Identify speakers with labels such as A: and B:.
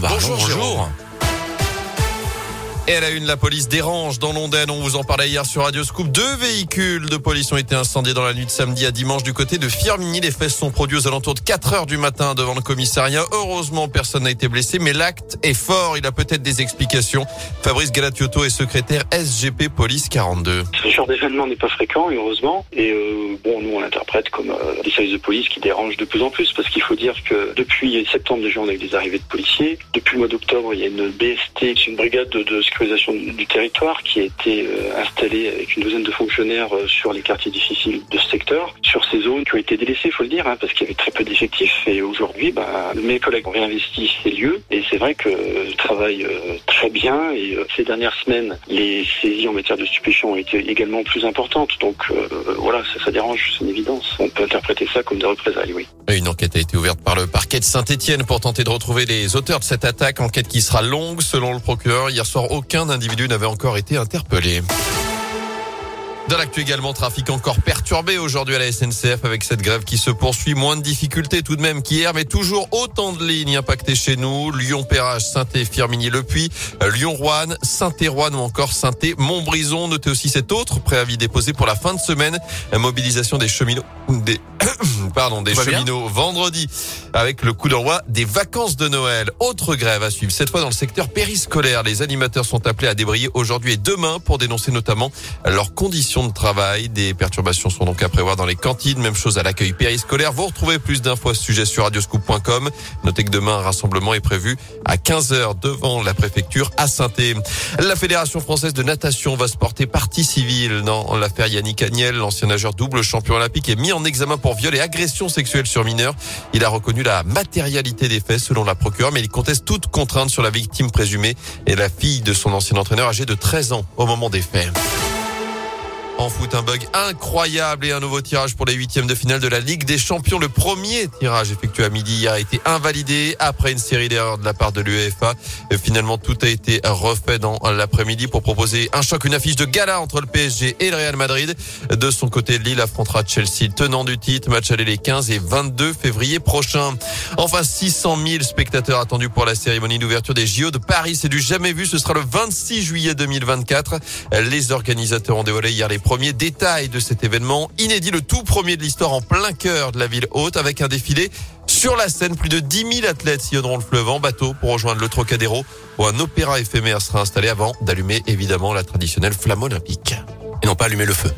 A: bonjour. bonjour. Et à la une, la police dérange dans Londaine. On vous en parlait hier sur Radio Scoop. Deux véhicules de police ont été incendiés dans la nuit de samedi à dimanche du côté de Firmini. Les fesses sont produits aux alentours de 4 heures du matin devant le commissariat. Heureusement, personne n'a été blessé, mais l'acte est fort. Il a peut-être des explications. Fabrice Galatiotto est secrétaire SGP Police 42.
B: Ce genre d'événement n'est pas fréquent, heureusement. Et euh, bon, nous, on l'interprète comme euh, des services de police qui dérangent de plus en plus parce qu'il faut dire que depuis septembre, déjà, on a eu des arrivées de policiers. Depuis le mois d'octobre, il y a une BST, une brigade de, de du territoire qui a été euh, installée avec une douzaine de fonctionnaires euh, sur les quartiers difficiles de ce secteur, sur ces zones qui ont été délaissées, il faut le dire, hein, parce qu'il y avait très peu d'effectifs. Et aujourd'hui, bah, mes collègues ont réinvesti ces lieux et c'est vrai que euh, très bien et ces dernières semaines, les saisies en matière de stupéfiants ont été également plus importantes. Donc voilà, ça, ça dérange, c'est une évidence. On peut interpréter ça comme des représailles, oui.
A: Une enquête a été ouverte par le parquet de Saint-Etienne pour tenter de retrouver les auteurs de cette attaque. Enquête qui sera longue selon le procureur. Hier soir, aucun individu n'avait encore été interpellé. Dans l'actu également, trafic encore perturbé aujourd'hui à la SNCF avec cette grève qui se poursuit. Moins de difficultés tout de même qu'hier, mais toujours autant de lignes impactées chez nous. Lyon-Perrage, Saint-Et, Firminy-le-Puy, Lyon-Rouen, Saint-Et-Rouen ou encore Saint-Et-Montbrison. Notez aussi cet autre préavis déposé pour la fin de semaine. La mobilisation des cheminots, des, pardon, des cheminots vendredi avec le coup d'envoi des vacances de Noël. Autre grève à suivre, cette fois dans le secteur périscolaire. Les animateurs sont appelés à débrayer aujourd'hui et demain pour dénoncer notamment leurs conditions de travail. Des perturbations sont donc à prévoir dans les cantines. Même chose à l'accueil périscolaire. Vous retrouvez plus d'infos à ce sujet sur radioscoop.com. Notez que demain, un rassemblement est prévu à 15h devant la préfecture à saint La Fédération française de natation va se porter partie civile dans l'affaire Yannick Agnel. L'ancien nageur double champion olympique est mis en examen pour viol et agression sexuelle sur mineur. Il a reconnu la matérialité des faits selon la procureure, mais il conteste toute contrainte sur la victime présumée et la fille de son ancien entraîneur âgé de 13 ans au moment des faits. En foot, un bug incroyable et un nouveau tirage pour les huitièmes de finale de la Ligue des Champions. Le premier tirage effectué à midi a été invalidé après une série d'erreurs de la part de l'UEFA. Finalement, tout a été refait dans l'après-midi pour proposer un choc, une affiche de gala entre le PSG et le Real Madrid. De son côté, Lille affrontera Chelsea, tenant du titre. Match aller les 15 et 22 février prochain. Enfin, 600 000 spectateurs attendus pour la cérémonie d'ouverture des JO de Paris. C'est du jamais vu. Ce sera le 26 juillet 2024. Les organisateurs ont dévoilé hier les Premier détail de cet événement inédit, le tout premier de l'histoire en plein cœur de la ville haute avec un défilé sur la scène. Plus de 10 000 athlètes sillonneront le fleuve en bateau pour rejoindre le Trocadéro où un opéra éphémère sera installé avant d'allumer évidemment la traditionnelle flamme olympique. Et non pas allumer le feu.